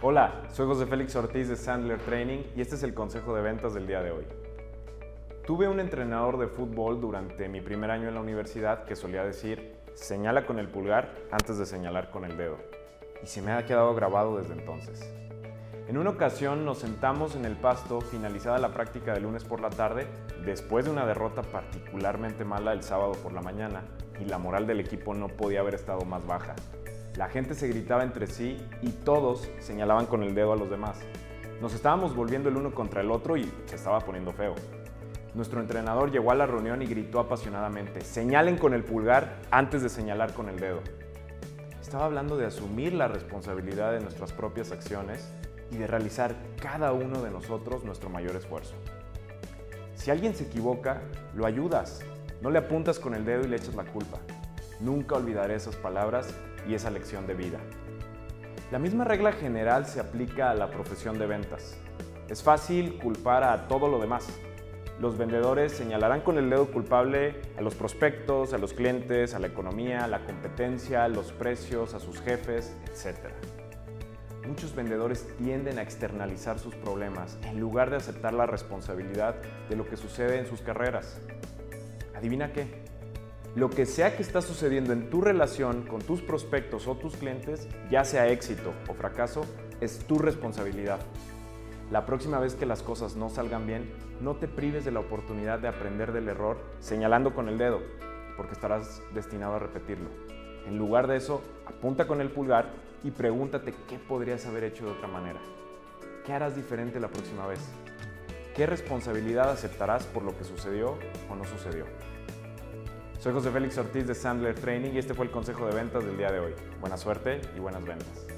Hola, soy José Félix Ortiz de Sandler Training y este es el consejo de ventas del día de hoy. Tuve un entrenador de fútbol durante mi primer año en la universidad que solía decir, señala con el pulgar antes de señalar con el dedo. Y se me ha quedado grabado desde entonces. En una ocasión nos sentamos en el pasto finalizada la práctica de lunes por la tarde, después de una derrota particularmente mala el sábado por la mañana, y la moral del equipo no podía haber estado más baja. La gente se gritaba entre sí y todos señalaban con el dedo a los demás. Nos estábamos volviendo el uno contra el otro y se estaba poniendo feo. Nuestro entrenador llegó a la reunión y gritó apasionadamente, señalen con el pulgar antes de señalar con el dedo. Estaba hablando de asumir la responsabilidad de nuestras propias acciones y de realizar cada uno de nosotros nuestro mayor esfuerzo. Si alguien se equivoca, lo ayudas, no le apuntas con el dedo y le echas la culpa. Nunca olvidaré esas palabras y esa lección de vida. La misma regla general se aplica a la profesión de ventas. Es fácil culpar a todo lo demás. Los vendedores señalarán con el dedo culpable a los prospectos, a los clientes, a la economía, a la competencia, a los precios, a sus jefes, etc. Muchos vendedores tienden a externalizar sus problemas en lugar de aceptar la responsabilidad de lo que sucede en sus carreras. ¿Adivina qué? Lo que sea que está sucediendo en tu relación con tus prospectos o tus clientes, ya sea éxito o fracaso, es tu responsabilidad. La próxima vez que las cosas no salgan bien, no te prives de la oportunidad de aprender del error señalando con el dedo, porque estarás destinado a repetirlo. En lugar de eso, apunta con el pulgar y pregúntate qué podrías haber hecho de otra manera. ¿Qué harás diferente la próxima vez? ¿Qué responsabilidad aceptarás por lo que sucedió o no sucedió? Soy José Félix Ortiz de Sandler Training y este fue el consejo de ventas del día de hoy. Buena suerte y buenas ventas.